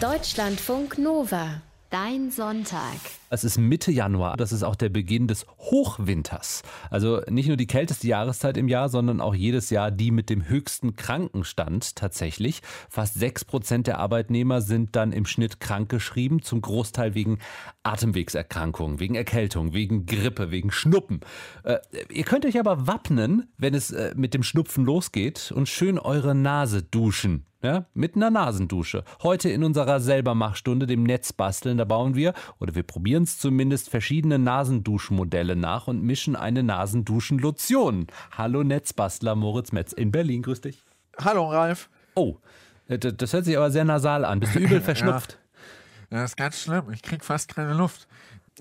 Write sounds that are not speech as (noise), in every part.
Deutschlandfunk Nova. Dein Sonntag. Es ist Mitte Januar, das ist auch der Beginn des Hochwinters. Also nicht nur die kälteste Jahreszeit im Jahr, sondern auch jedes Jahr die mit dem höchsten Krankenstand tatsächlich. Fast sechs Prozent der Arbeitnehmer sind dann im Schnitt krankgeschrieben, zum Großteil wegen Atemwegserkrankungen, wegen Erkältung, wegen Grippe, wegen Schnuppen. Äh, ihr könnt euch aber wappnen, wenn es äh, mit dem Schnupfen losgeht und schön eure Nase duschen. Ja, mit einer Nasendusche. Heute in unserer Selbermachstunde, dem Netzbasteln, da bauen wir, oder wir probieren es zumindest, verschiedene Nasenduschmodelle nach und mischen eine Nasenduschenlotion. Hallo Netzbastler Moritz Metz in Berlin, grüß dich. Hallo Ralf. Oh, das hört sich aber sehr nasal an. Bist du übel (laughs) verschnupft? ja, das ist ganz schlimm. Ich krieg fast keine Luft.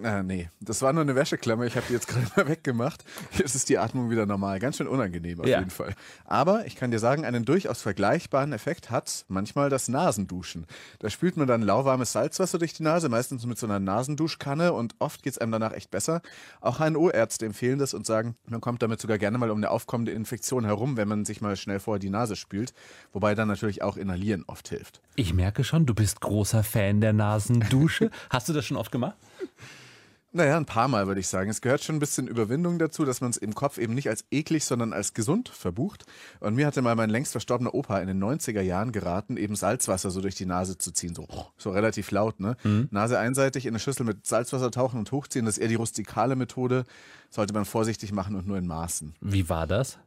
Äh, nee, das war nur eine Wäscheklammer. Ich habe die jetzt (laughs) gerade mal weggemacht. Jetzt ist die Atmung wieder normal. Ganz schön unangenehm auf ja. jeden Fall. Aber ich kann dir sagen, einen durchaus vergleichbaren Effekt hat manchmal das Nasenduschen. Da spült man dann lauwarmes Salzwasser durch die Nase, meistens mit so einer Nasenduschkanne und oft geht es einem danach echt besser. Auch HNO-Ärzte empfehlen das und sagen, man kommt damit sogar gerne mal um eine aufkommende Infektion herum, wenn man sich mal schnell vorher die Nase spült. Wobei dann natürlich auch Inhalieren oft hilft. Ich merke schon, du bist großer Fan der Nasendusche. (laughs) Hast du das schon oft gemacht? Naja, ein paar Mal würde ich sagen. Es gehört schon ein bisschen Überwindung dazu, dass man es im Kopf eben nicht als eklig, sondern als gesund verbucht. Und mir hatte mal mein längst verstorbener Opa in den 90er Jahren geraten, eben Salzwasser so durch die Nase zu ziehen. So, so relativ laut, ne? Mhm. Nase einseitig in eine Schüssel mit Salzwasser tauchen und hochziehen. Das ist eher die rustikale Methode. Sollte man vorsichtig machen und nur in Maßen. Wie war das?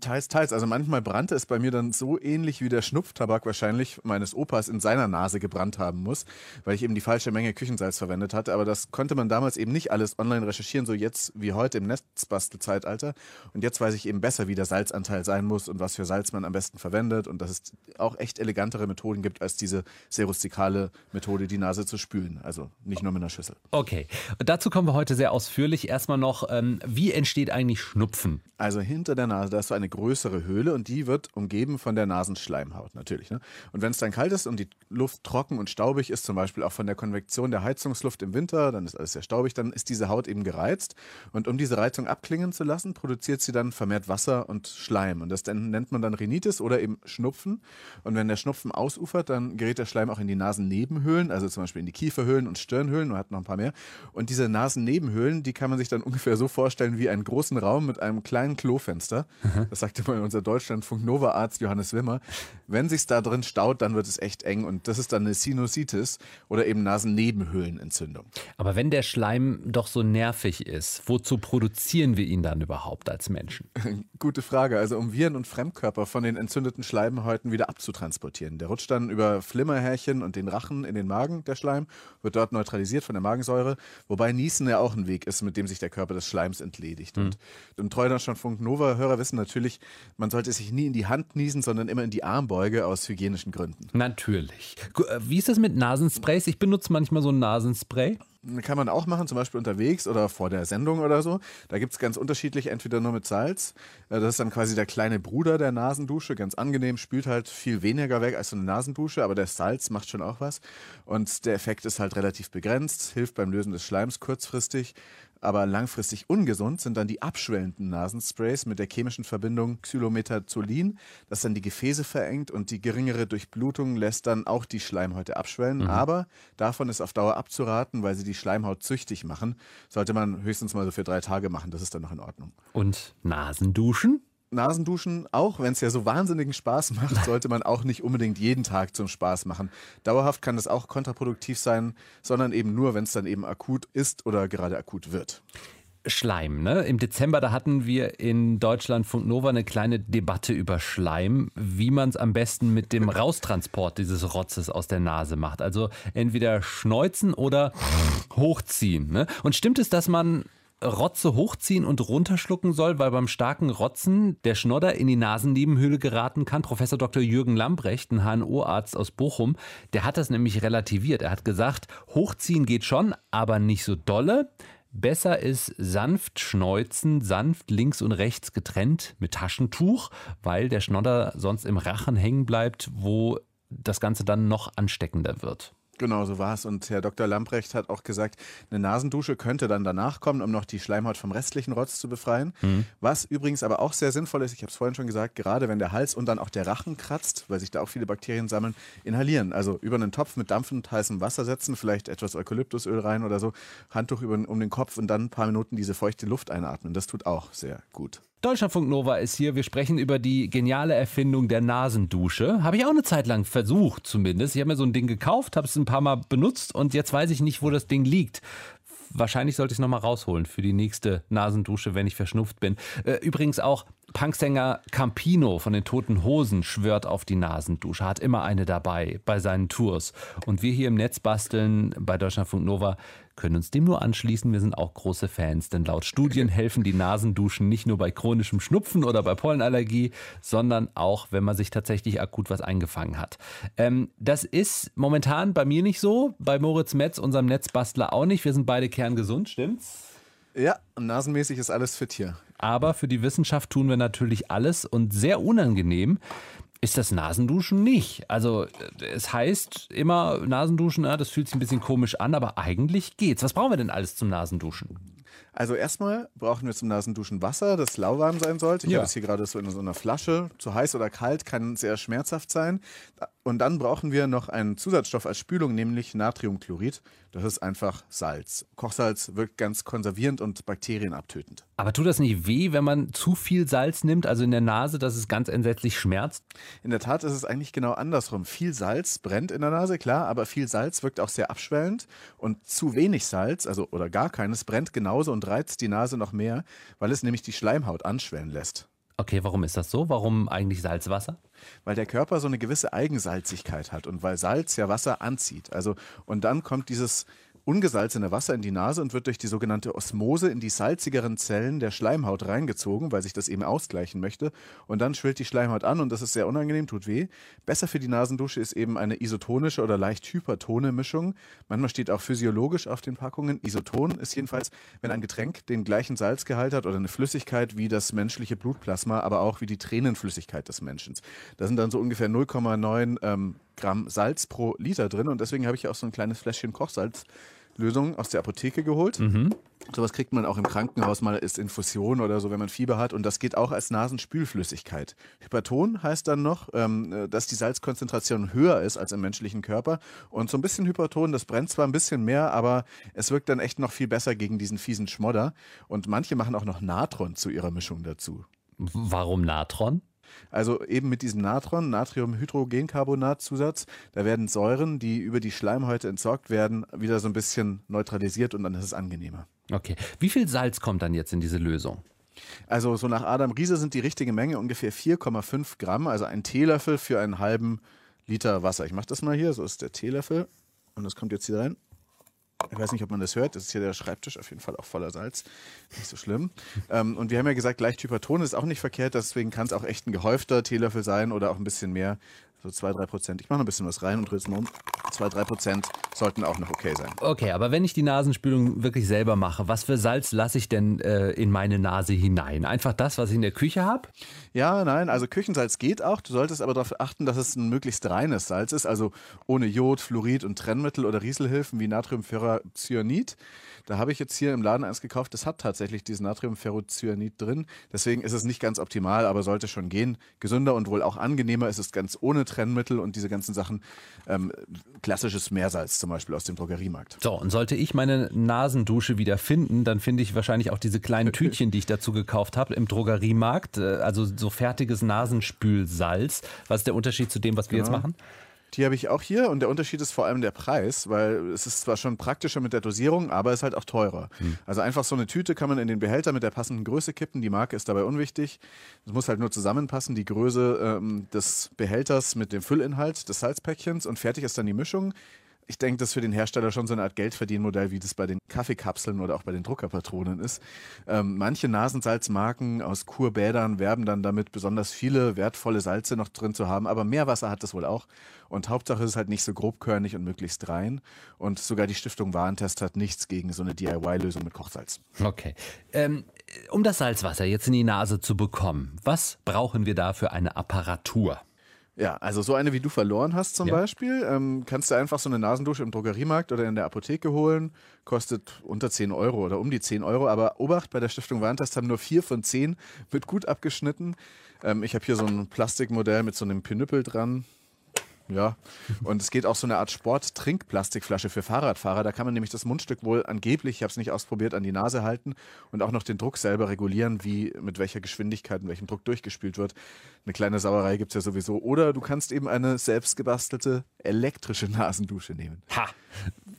Teils, teils. Also manchmal brannte es bei mir dann so ähnlich wie der Schnupftabak wahrscheinlich meines Opas in seiner Nase gebrannt haben muss, weil ich eben die falsche Menge Küchensalz verwendet hatte. Aber das konnte man damals eben nicht alles online recherchieren, so jetzt wie heute im Netzbastelzeitalter. Und jetzt weiß ich eben besser, wie der Salzanteil sein muss und was für Salz man am besten verwendet und dass es auch echt elegantere Methoden gibt als diese sehr rustikale Methode, die Nase zu spülen. Also nicht nur mit einer Schüssel. Okay, und dazu kommen wir heute sehr ausführlich. Erstmal noch, ähm, wie entsteht eigentlich Schnupfen? Also hinter der Nase, hast du eine größere Höhle und die wird umgeben von der Nasenschleimhaut natürlich. Ne? Und wenn es dann kalt ist und die Luft trocken und staubig ist, zum Beispiel auch von der Konvektion der Heizungsluft im Winter, dann ist alles sehr staubig, dann ist diese Haut eben gereizt. Und um diese Reizung abklingen zu lassen, produziert sie dann vermehrt Wasser und Schleim. Und das nennt man dann Rhinitis oder eben Schnupfen. Und wenn der Schnupfen ausufert, dann gerät der Schleim auch in die Nasennebenhöhlen, also zum Beispiel in die Kieferhöhlen und Stirnhöhlen, man hat noch ein paar mehr. Und diese Nasennebenhöhlen, die kann man sich dann (laughs) ungefähr so vorstellen wie einen großen Raum mit einem kleinen Klofenster. Das sagte mal unser Deutschlandfunk Nova Arzt Johannes Wimmer. Wenn sich's da drin staut, dann wird es echt eng und das ist dann eine Sinusitis oder eben Nasennebenhöhlenentzündung. Aber wenn der Schleim doch so nervig ist, wozu produzieren wir ihn dann überhaupt als Menschen? (laughs) Gute Frage. Also um Viren und Fremdkörper von den entzündeten Schleimhäuten wieder abzutransportieren. Der rutscht dann über Flimmerhärchen und den Rachen in den Magen, der Schleim, wird dort neutralisiert von der Magensäure, wobei Niesen ja auch ein Weg ist, mit dem sich der Körper des Schleims entledigt. Mhm. Und im Treulandstandfunk Nova-Hörer wissen natürlich, man sollte sich nie in die Hand niesen, sondern immer in die Armbeuge aus hygienischen Gründen. Natürlich. Äh, wie ist das mit Nasensprays? Ich benutze manchmal so ein Nasenspray. Kann man auch machen, zum Beispiel unterwegs oder vor der Sendung oder so. Da gibt es ganz unterschiedlich, entweder nur mit Salz. Äh, das ist dann quasi der kleine Bruder der Nasendusche. Ganz angenehm, spült halt viel weniger weg als so eine Nasendusche, aber der Salz macht schon auch was. Und der Effekt ist halt relativ begrenzt, hilft beim Lösen des Schleims kurzfristig. Aber langfristig ungesund sind dann die abschwellenden Nasensprays mit der chemischen Verbindung Xylometazolin, das dann die Gefäße verengt und die geringere Durchblutung lässt dann auch die Schleimhäute abschwellen. Mhm. Aber davon ist auf Dauer abzuraten, weil sie die Schleimhaut züchtig machen. Sollte man höchstens mal so für drei Tage machen, das ist dann noch in Ordnung. Und Nasenduschen? Nasenduschen, auch wenn es ja so wahnsinnigen Spaß macht, (laughs) sollte man auch nicht unbedingt jeden Tag zum Spaß machen. Dauerhaft kann das auch kontraproduktiv sein, sondern eben nur, wenn es dann eben akut ist oder gerade akut wird. Schleim, ne? Im Dezember, da hatten wir in Deutschland Funk Nova eine kleine Debatte über Schleim, wie man es am besten mit dem (laughs) Raustransport dieses Rotzes aus der Nase macht. Also entweder schneuzen oder hochziehen. Ne? Und stimmt es, dass man Rotze hochziehen und runterschlucken soll, weil beim starken Rotzen der Schnodder in die Nasennebenhöhle geraten kann. Professor Dr. Jürgen Lambrecht, ein HNO-Arzt aus Bochum, der hat das nämlich relativiert. Er hat gesagt, hochziehen geht schon, aber nicht so dolle. Besser ist sanft schneuzen, sanft links und rechts getrennt mit Taschentuch, weil der Schnodder sonst im Rachen hängen bleibt, wo das Ganze dann noch ansteckender wird. Genau, so war es. Und Herr Dr. Lamprecht hat auch gesagt, eine Nasendusche könnte dann danach kommen, um noch die Schleimhaut vom restlichen Rotz zu befreien. Mhm. Was übrigens aber auch sehr sinnvoll ist, ich habe es vorhin schon gesagt, gerade wenn der Hals und dann auch der Rachen kratzt, weil sich da auch viele Bakterien sammeln, inhalieren. Also über einen Topf mit dampfend heißem Wasser setzen, vielleicht etwas Eukalyptusöl rein oder so, Handtuch über, um den Kopf und dann ein paar Minuten diese feuchte Luft einatmen. Das tut auch sehr gut. Deutschlandfunk Nova ist hier. Wir sprechen über die geniale Erfindung der Nasendusche. Habe ich auch eine Zeit lang versucht, zumindest. Ich habe mir so ein Ding gekauft, habe es ein paar Mal benutzt und jetzt weiß ich nicht, wo das Ding liegt. Wahrscheinlich sollte ich es nochmal rausholen für die nächste Nasendusche, wenn ich verschnupft bin. Äh, übrigens auch Punksänger Campino von den Toten Hosen schwört auf die Nasendusche, hat immer eine dabei bei seinen Tours. Und wir hier im Netz basteln bei Deutschlandfunk Nova können uns dem nur anschließen. Wir sind auch große Fans, denn laut Studien helfen die Nasenduschen nicht nur bei chronischem Schnupfen oder bei Pollenallergie, sondern auch, wenn man sich tatsächlich akut was eingefangen hat. Ähm, das ist momentan bei mir nicht so, bei Moritz Metz, unserem Netzbastler, auch nicht. Wir sind beide kerngesund, stimmt's? Ja, nasenmäßig ist alles fit hier. Aber für die Wissenschaft tun wir natürlich alles und sehr unangenehm ist das Nasenduschen nicht. Also es heißt immer Nasenduschen, das fühlt sich ein bisschen komisch an, aber eigentlich geht's. Was brauchen wir denn alles zum Nasenduschen? Also erstmal brauchen wir zum Nasenduschen Wasser, das lauwarm sein sollte. Ich ja. habe es hier gerade so in so einer Flasche. Zu heiß oder kalt kann sehr schmerzhaft sein. Und dann brauchen wir noch einen Zusatzstoff als Spülung, nämlich Natriumchlorid. Das ist einfach Salz. Kochsalz wirkt ganz konservierend und bakterienabtötend. Aber tut das nicht weh, wenn man zu viel Salz nimmt, also in der Nase, dass es ganz entsetzlich schmerzt? In der Tat ist es eigentlich genau andersrum. Viel Salz brennt in der Nase, klar, aber viel Salz wirkt auch sehr abschwellend. Und zu wenig Salz, also oder gar keines, brennt genauso und reizt die Nase noch mehr, weil es nämlich die Schleimhaut anschwellen lässt. Okay, warum ist das so? Warum eigentlich Salzwasser? Weil der Körper so eine gewisse Eigensalzigkeit hat und weil Salz ja Wasser anzieht. Also und dann kommt dieses ungesalzene Wasser in die Nase und wird durch die sogenannte Osmose in die salzigeren Zellen der Schleimhaut reingezogen, weil sich das eben ausgleichen möchte. Und dann schwillt die Schleimhaut an und das ist sehr unangenehm, tut weh. Besser für die Nasendusche ist eben eine isotonische oder leicht hypertone Mischung. Manchmal steht auch physiologisch auf den Packungen. Isoton ist jedenfalls, wenn ein Getränk den gleichen Salzgehalt hat oder eine Flüssigkeit wie das menschliche Blutplasma, aber auch wie die Tränenflüssigkeit des Menschen. Da sind dann so ungefähr 0,9 ähm, Gramm Salz pro Liter drin und deswegen habe ich auch so ein kleines Fläschchen Kochsalzlösung aus der Apotheke geholt. Mhm. Sowas kriegt man auch im Krankenhaus mal als Infusion oder so, wenn man Fieber hat. Und das geht auch als Nasenspülflüssigkeit. Hyperton heißt dann noch, ähm, dass die Salzkonzentration höher ist als im menschlichen Körper. Und so ein bisschen Hyperton, das brennt zwar ein bisschen mehr, aber es wirkt dann echt noch viel besser gegen diesen fiesen Schmodder. Und manche machen auch noch Natron zu ihrer Mischung dazu. Warum Natron? Also eben mit diesem Natron, Natriumhydrogencarbonat-Zusatz, da werden Säuren, die über die Schleimhäute entsorgt werden, wieder so ein bisschen neutralisiert und dann ist es angenehmer. Okay. Wie viel Salz kommt dann jetzt in diese Lösung? Also so nach Adam Riese sind die richtige Menge ungefähr 4,5 Gramm, also ein Teelöffel für einen halben Liter Wasser. Ich mache das mal hier, so ist der Teelöffel und das kommt jetzt hier rein. Ich weiß nicht, ob man das hört. Das ist hier der Schreibtisch, auf jeden Fall auch voller Salz. Nicht so schlimm. Ähm, und wir haben ja gesagt, leicht Hyperton ist auch nicht verkehrt. Deswegen kann es auch echt ein gehäufter Teelöffel sein oder auch ein bisschen mehr. So zwei, drei Prozent. Ich mache noch ein bisschen was rein und drehe es mal um. Zwei, drei Prozent sollten auch noch okay sein. Okay, aber wenn ich die Nasenspülung wirklich selber mache, was für Salz lasse ich denn äh, in meine Nase hinein? Einfach das, was ich in der Küche habe? Ja, nein, also Küchensalz geht auch. Du solltest aber darauf achten, dass es ein möglichst reines Salz ist, also ohne Jod, Fluorid und Trennmittel oder Rieselhilfen wie Natriumferrocyanid. Da habe ich jetzt hier im Laden eins gekauft, das hat tatsächlich dieses Natriumferrocyanid drin. Deswegen ist es nicht ganz optimal, aber sollte schon gehen. Gesünder und wohl auch angenehmer ist es ganz ohne Trennmittel und diese ganzen Sachen. Ähm, klassisches Meersalz zum Beispiel aus dem Drogeriemarkt. So, und sollte ich meine Nasendusche wieder finden, dann finde ich wahrscheinlich auch diese kleinen (laughs) Tütchen, die ich dazu gekauft habe im Drogeriemarkt. Äh, also so fertiges Nasenspülsalz. Was ist der Unterschied zu dem, was wir genau. jetzt machen? Die habe ich auch hier und der Unterschied ist vor allem der Preis, weil es ist zwar schon praktischer mit der Dosierung, aber es ist halt auch teurer. Hm. Also einfach so eine Tüte kann man in den Behälter mit der passenden Größe kippen. Die Marke ist dabei unwichtig. Es muss halt nur zusammenpassen, die Größe ähm, des Behälters mit dem Füllinhalt des Salzpäckchens und fertig ist dann die Mischung ich denke, das ist für den Hersteller schon so eine Art Geldverdienmodell, wie das bei den Kaffeekapseln oder auch bei den Druckerpatronen ist. Ähm, manche Nasensalzmarken aus Kurbädern werben dann damit, besonders viele wertvolle Salze noch drin zu haben, aber Meerwasser hat das wohl auch. Und Hauptsache ist es halt nicht so grobkörnig und möglichst rein. Und sogar die Stiftung Warentest hat nichts gegen so eine DIY-Lösung mit Kochsalz. Okay. Ähm, um das Salzwasser jetzt in die Nase zu bekommen, was brauchen wir da für eine Apparatur? Ja, also so eine, wie du verloren hast zum Ja. Beispiel, ähm, kannst du einfach so eine Nasendusche im Drogeriemarkt oder in der Apotheke holen. Kostet unter 10 Euro oder um die 10 Euro. Aber Obacht, bei der Stiftung Warentest haben nur vier von zehn mit gut abgeschnitten. Ähm, ich habe hier so ein Plastikmodell mit so einem Pinüppel dran. Ja, und es geht auch so eine Art Sport-Trinkplastikflasche für Fahrradfahrer. Da kann man nämlich das Mundstück wohl angeblich, ich habe es nicht ausprobiert, an die Nase halten und auch noch den Druck selber regulieren, wie mit welcher Geschwindigkeit und welchem Druck durchgespült wird. Eine kleine Sauerei gibt es ja sowieso. Oder du kannst eben eine selbstgebastelte elektrische Nasendusche nehmen. Ha!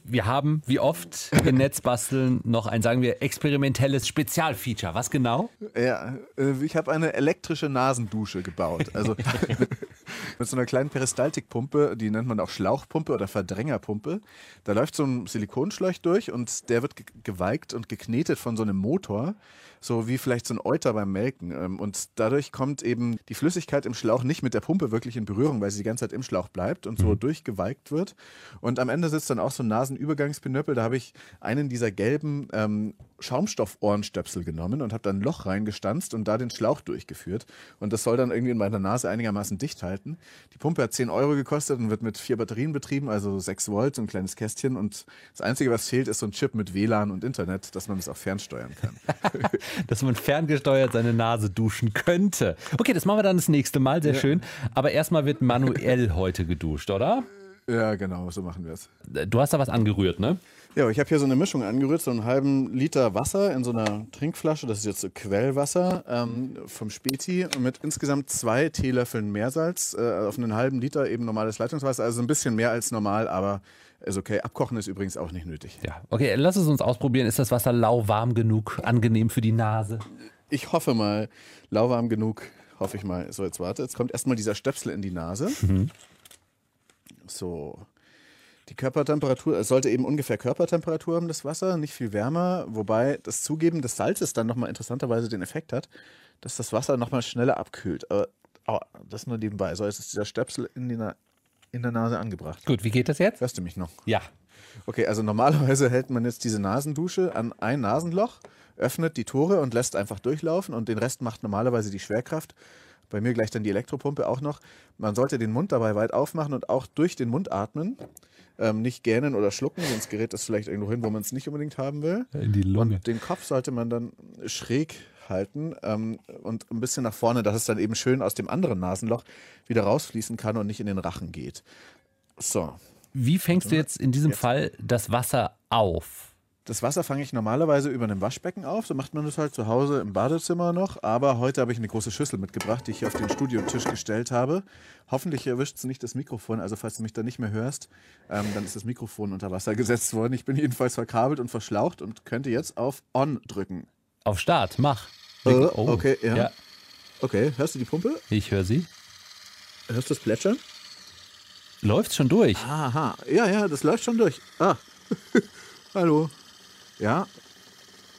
Wir haben, wie oft in Netzbasteln, noch ein, sagen wir, experimentelles Spezialfeature. Was genau? Ja, äh, ich habe eine elektrische Nasendusche gebaut. Also (laughs) (laughs) mit, so einer kleinen Peristaltikpumpe, die nennt man auch Schlauchpumpe oder Verdrängerpumpe. Da läuft so ein Silikonschläuch durch und der wird ge geweigt und geknetet von so einem Motor, so wie vielleicht so ein Euter beim Melken. Ähm, Und dadurch kommt eben die Flüssigkeit im Schlauch nicht mit der Pumpe wirklich in Berührung, weil sie die ganze Zeit im Schlauch bleibt und so durchgeweigt wird. Und am Ende sitzt dann auch so ein Nasenübergangspinöppel. Da habe ich einen dieser gelben ähm, Schaumstoff-Ohrenstöpsel genommen und habe dann ein Loch reingestanzt und da den Schlauch durchgeführt. Und das soll dann irgendwie in meiner Nase einigermaßen dicht halten. Die Pumpe hat 10 Euro gekostet und wird mit vier Batterien betrieben, also 6 Volt, so ein kleines Kästchen. Und das Einzige, was fehlt, ist so ein Chip mit WLAN und Internet, dass man es auch fernsteuern kann. (laughs) Dass man ferngesteuert seine Nase duschen könnte. Okay, das machen wir dann das nächste Mal, sehr schön. Aber erstmal wird manuell heute geduscht, oder? ja, genau, so machen wir es. Du hast da was angerührt, ne? Ja, ich habe hier so eine Mischung angerührt, so einen halben Liter Wasser in so einer Trinkflasche. Das ist jetzt so Quellwasser ähm, vom Späti mit insgesamt zwei Teelöffeln Meersalz. Äh, auf einen halben Liter eben normales Leitungswasser, also ein bisschen mehr als normal, aber ist okay. Abkochen ist übrigens auch nicht nötig. Ja. Okay, lass es uns ausprobieren. Ist das Wasser lauwarm genug, angenehm für die Nase? Ich hoffe mal, lauwarm genug, hoffe ich mal. So, jetzt warte, jetzt kommt erstmal dieser Stöpsel in die Nase. So. Die Körpertemperatur, es sollte eben ungefähr Körpertemperatur haben, das Wasser, nicht viel wärmer, wobei das Zugeben des Salzes dann nochmal interessanterweise den Effekt hat, dass das Wasser nochmal schneller abkühlt. Aber oh, das nur nebenbei. So, jetzt ist dieser Stöpsel in, die in der Nase angebracht. Gut, wie geht das jetzt? Hörst du mich noch? Ja. Okay, also normalerweise hält man jetzt diese Nasendusche an ein Nasenloch, öffnet die Tore und lässt einfach durchlaufen und den Rest macht normalerweise die Schwerkraft. Bei mir gleich dann die Elektropumpe auch noch. Man sollte den Mund dabei weit aufmachen und auch durch den Mund atmen. Ähm, nicht gähnen oder schlucken, sonst gerät das vielleicht irgendwo hin, wo man es nicht unbedingt haben will. In die Lunge. Und den Kopf sollte man dann schräg halten ähm, und ein bisschen nach vorne, dass es dann eben schön aus dem anderen Nasenloch wieder rausfließen kann und nicht in den Rachen geht. So, Wie fängst du jetzt in diesem Fall das Wasser auf? Das Wasser fange ich normalerweise über einem Waschbecken auf. So macht man das halt zu Hause im Badezimmer noch. Aber heute habe ich eine große Schüssel mitgebracht, die ich hier auf den Studiotisch gestellt habe. Hoffentlich erwischt es nicht das Mikrofon. Also falls du mich da nicht mehr hörst, ähm, dann ist das Mikrofon unter Wasser gesetzt worden. Ich bin jedenfalls verkabelt und verschlaucht und könnte jetzt auf On drücken. Auf Start, mach. Äh, Oh. okay, ja. ja. Okay, hörst du die Pumpe? Ich höre sie. Hörst du das Plätschern? Läuft schon durch. Aha, ja, ja, das läuft schon durch. Ah, (laughs) hallo. Ja,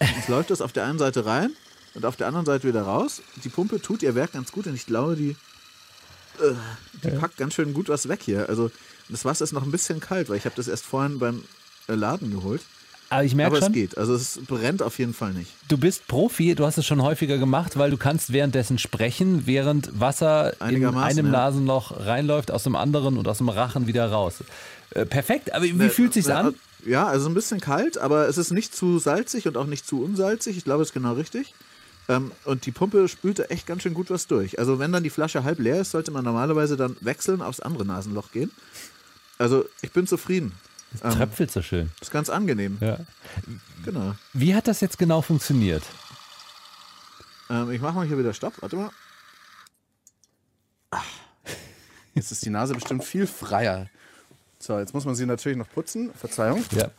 jetzt läuft das auf der einen Seite rein und auf der anderen Seite wieder raus. Die Pumpe tut ihr Werk ganz gut und ich glaube, die, äh, die packt ganz schön gut was weg hier. Also das Wasser ist noch ein bisschen kalt, weil ich habe das erst vorhin beim Laden geholt. Aber ich merke Aber es schon, geht, also es brennt auf jeden Fall nicht. du bist Profi, du hast es schon häufiger gemacht, weil du kannst währenddessen sprechen, während Wasser in einem ja. Nasenloch reinläuft, aus dem anderen und aus dem Rachen wieder raus. Äh, perfekt, aber wie fühlt sich's Ja, an? Ja, also ein bisschen kalt, aber es ist nicht zu salzig und auch nicht zu unsalzig. Ich glaube, es ist genau richtig. Ähm, und die Pumpe spülte echt ganz schön gut was durch. Also wenn dann die Flasche halb leer ist, sollte man normalerweise dann wechseln aufs andere Nasenloch gehen. Also ich bin zufrieden. Ähm, Tröpfelt so schön. ist ganz angenehm. Ja. Genau. Wie hat das jetzt genau funktioniert? Ähm, ich mache mal hier wieder Stopp. Warte mal. Ah. Jetzt ist die Nase bestimmt viel freier. So, jetzt muss man sie natürlich noch putzen. Verzeihung. Ja.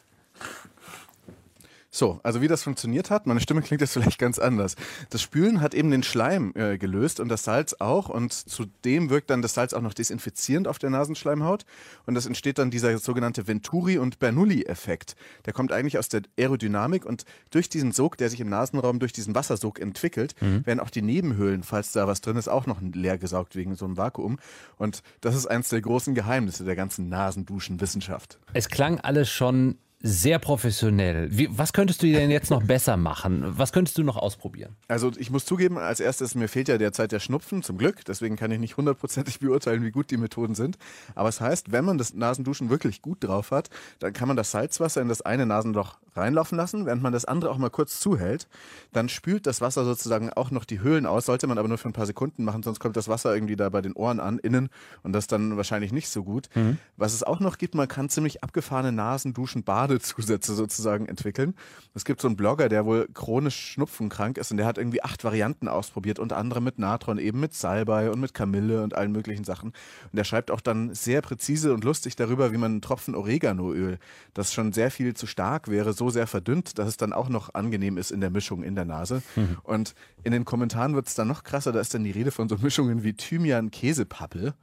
So, also wie das funktioniert hat, meine Stimme klingt jetzt vielleicht ganz anders. Das Spülen hat eben den Schleim äh, gelöst und das Salz auch und zudem wirkt dann das Salz auch noch desinfizierend auf der Nasenschleimhaut und es entsteht dann dieser sogenannte Venturi- und Bernoulli-Effekt. Der kommt eigentlich aus der Aerodynamik und durch diesen Sog, der sich im Nasenraum durch diesen Wassersog entwickelt, werden auch die Nebenhöhlen, falls da was drin ist, auch noch leer gesaugt wegen so einem Vakuum und das ist eins der großen Geheimnisse der ganzen Nasenduschenwissenschaft. Es klang alles schon sehr professionell. Wie, was könntest du denn jetzt noch besser machen? Was könntest du noch ausprobieren? Also ich muss zugeben, als erstes, mir fehlt ja derzeit der Schnupfen, zum Glück. Deswegen kann ich nicht hundertprozentig (laughs) beurteilen, wie gut die Methoden sind. Aber es heißt, wenn man das Nasenduschen wirklich gut drauf hat, dann kann man das Salzwasser in das eine Nasenloch reinlaufen lassen, während man das andere auch mal kurz zuhält. Dann spült das Wasser sozusagen auch noch die Höhlen aus, sollte man aber nur für ein paar Sekunden machen, sonst kommt das Wasser irgendwie da bei den Ohren an, innen und das dann wahrscheinlich nicht so gut. Mhm. Was es auch noch gibt, man kann ziemlich abgefahrene Nasenduschen, Badezusätze sozusagen entwickeln. Es gibt so einen Blogger, der wohl chronisch schnupfenkrank ist und der hat irgendwie acht Varianten ausprobiert, unter anderem mit Natron, eben mit Salbei und mit Kamille und allen möglichen Sachen. Und der schreibt auch dann sehr präzise und lustig darüber, wie man einen Tropfen Oreganoöl, das schon sehr viel zu stark wäre, so sehr verdünnt, dass es dann auch noch angenehm ist in der Mischung in der Nase. Mhm. Und in den Kommentaren wird es dann noch krasser, da ist dann die Rede von so Mischungen wie Thymian-Käsepappe.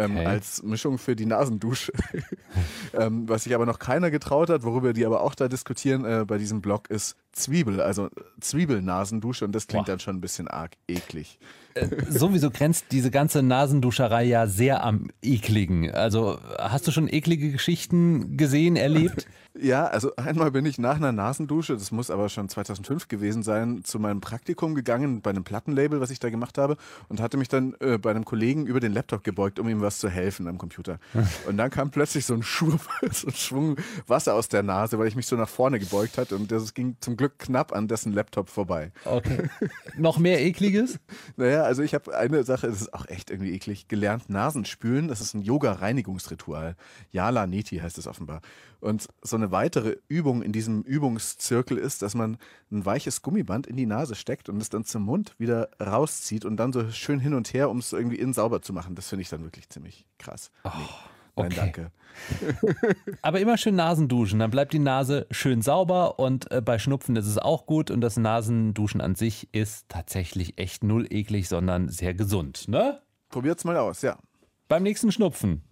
Ähm, okay. als Mischung für die Nasendusche. (laughs) ähm, was sich aber noch keiner getraut hat, worüber die aber auch da diskutieren äh, bei diesem Blog, ist Zwiebel, also Zwiebelnasendusche und das klingt Boah. dann schon ein bisschen arg eklig. Äh, sowieso grenzt diese ganze Nasenduscherei ja sehr am ekligen. Also hast du schon eklige Geschichten gesehen, erlebt? Ja, also einmal bin ich nach einer Nasendusche, das muss aber schon 2005 gewesen sein, zu meinem Praktikum gegangen bei einem Plattenlabel, was ich da gemacht habe und hatte mich dann äh, bei einem Kollegen über den Laptop gebeugt, um ihm was zu helfen am Computer. (laughs) Und dann kam plötzlich so ein, Schwung, (laughs) so ein Schwung Wasser aus der Nase, weil ich mich so nach vorne gebeugt hatte und das ging zum Glück knapp an dessen Laptop vorbei. Okay. Noch mehr ekliges? (laughs) naja, also ich habe eine Sache, das ist auch echt irgendwie eklig, gelernt Nasenspülen, das ist ein Yoga-Reinigungsritual. Yala Niti heißt es offenbar. Und so eine weitere Übung in diesem Übungszirkel ist, dass man ein weiches Gummiband in die Nase steckt und es dann zum Mund wieder rauszieht und dann so schön hin und her, um es irgendwie innen sauber zu machen. Das finde ich dann wirklich ziemlich krass. Oh. Nee. Nein, okay. danke. (laughs) Aber immer schön Nasenduschen, dann bleibt die Nase schön sauber und äh, bei Schnupfen ist es auch gut und das Nasenduschen an sich ist tatsächlich echt null eklig, sondern sehr gesund, ne? Probiert's mal aus, ja. Beim nächsten Schnupfen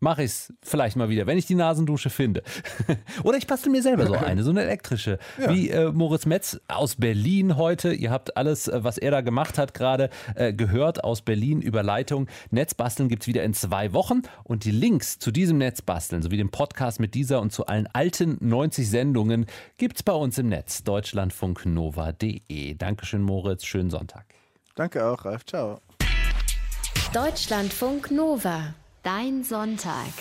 mache ich es vielleicht mal wieder, wenn ich die Nasendusche finde. (laughs) Oder ich bastel mir selber so (laughs) eine, so eine elektrische. Ja. Wie äh, Moritz Metz aus Berlin heute. Ihr habt alles, äh, was er da gemacht hat, gerade äh, gehört aus Berlin über Leitung. Netzbasteln gibt es wieder in zwei Wochen. Und die Links zu diesem Netzbasteln sowie dem Podcast mit dieser und zu allen alten 90 Sendungen gibt es bei uns im Netz. deutschlandfunknova.de. Dankeschön, Moritz. Schönen Sonntag. Danke auch, Ralf. Ciao. Deutschlandfunk Nova. Dein Sonntag.